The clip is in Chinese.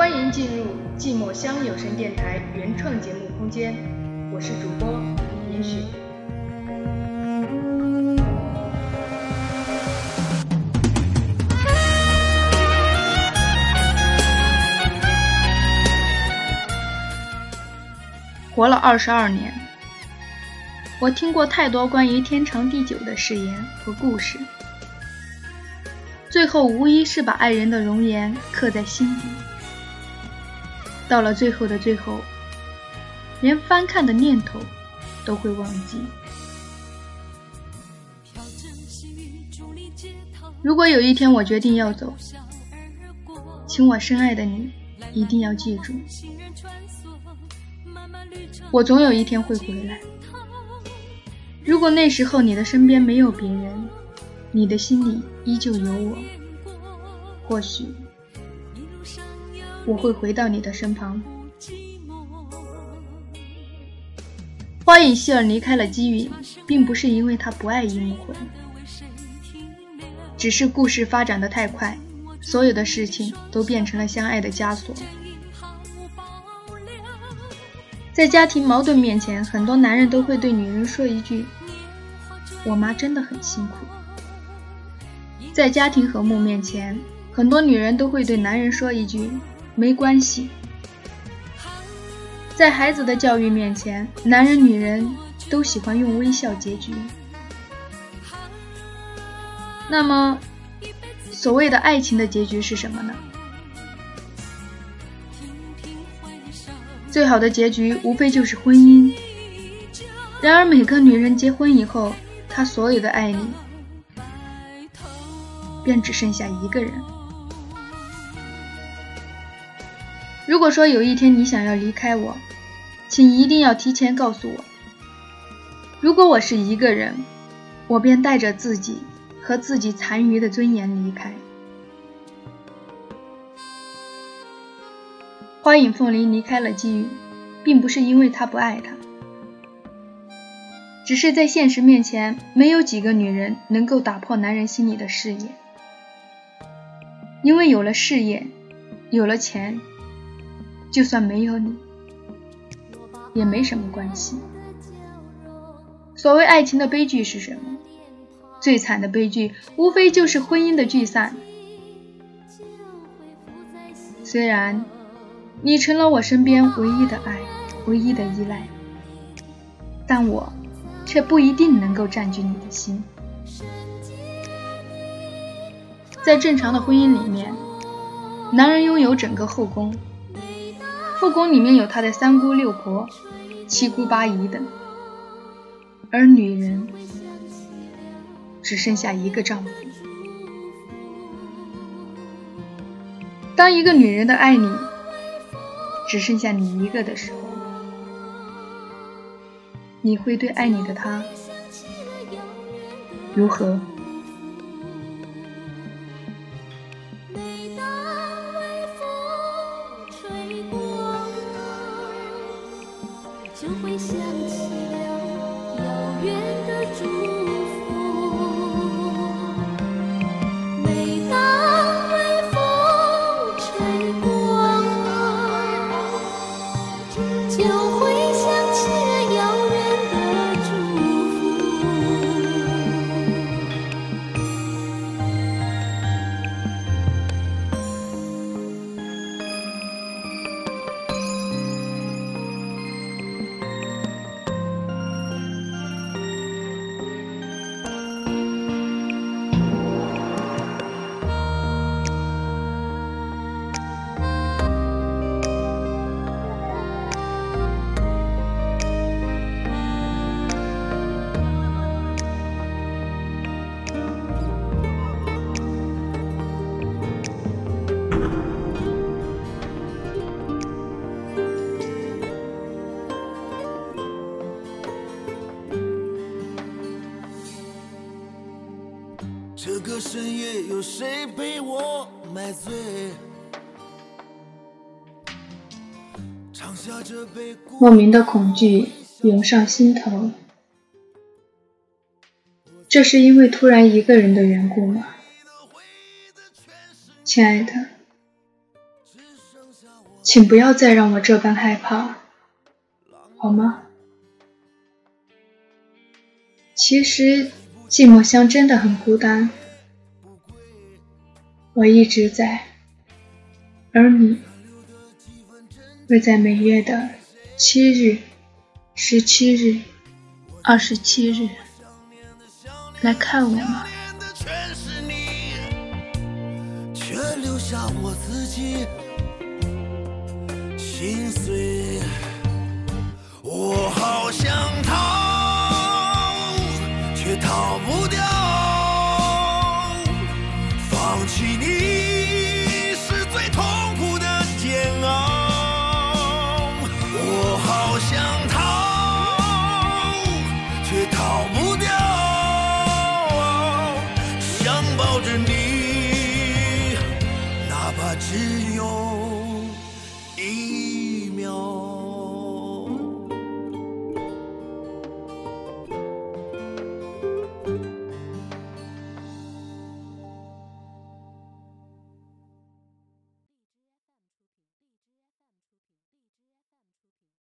欢迎进入寂寞乡有声电台原创节目空间，我是主播也许。活了二十二年，我听过太多关于天长地久的誓言和故事，最后无疑是把爱人的容颜刻在心底。到了最后的最后，连翻看的念头都会忘记。如果有一天我决定要走，请我深爱的你一定要记住，我总有一天会回来。如果那时候你的身边没有别人，你的心里依旧有我，或许。我会回到你的身旁。花影希尔离开了姬允，并不是因为他不爱樱木魂，只是故事发展的太快，所有的事情都变成了相爱的枷锁。在家庭矛盾面前，很多男人都会对女人说一句：“我妈真的很辛苦。”在家庭和睦面前，很多女人都会对男人说一句。没关系，在孩子的教育面前，男人女人都喜欢用微笑结局。那么，所谓的爱情的结局是什么呢？最好的结局无非就是婚姻。然而，每个女人结婚以后，她所有的爱你，便只剩下一个人。如果说有一天你想要离开我，请一定要提前告诉我。如果我是一个人，我便带着自己和自己残余的尊严离开。花影凤梨离开了姬允，并不是因为他不爱她，只是在现实面前，没有几个女人能够打破男人心里的事业，因为有了事业，有了钱。就算没有你，也没什么关系。所谓爱情的悲剧是什么？最惨的悲剧，无非就是婚姻的聚散。虽然你成了我身边唯一的爱，唯一的依赖，但我却不一定能够占据你的心。在正常的婚姻里面，男人拥有整个后宫。后宫里面有他的三姑六婆、七姑八姨等，而女人只剩下一个丈夫。当一个女人的爱你只剩下你一个的时候，你会对爱你的他如何？这个深夜有谁陪我买醉？莫名的恐惧涌上心头，这是因为突然一个人的缘故吗？亲爱的，请不要再让我这般害怕，好吗？其实寂寞乡真的很孤单，我一直在，而你会在每月的七日、十七日、二十七日来看我吗？心碎，我好想逃。着你哪怕只有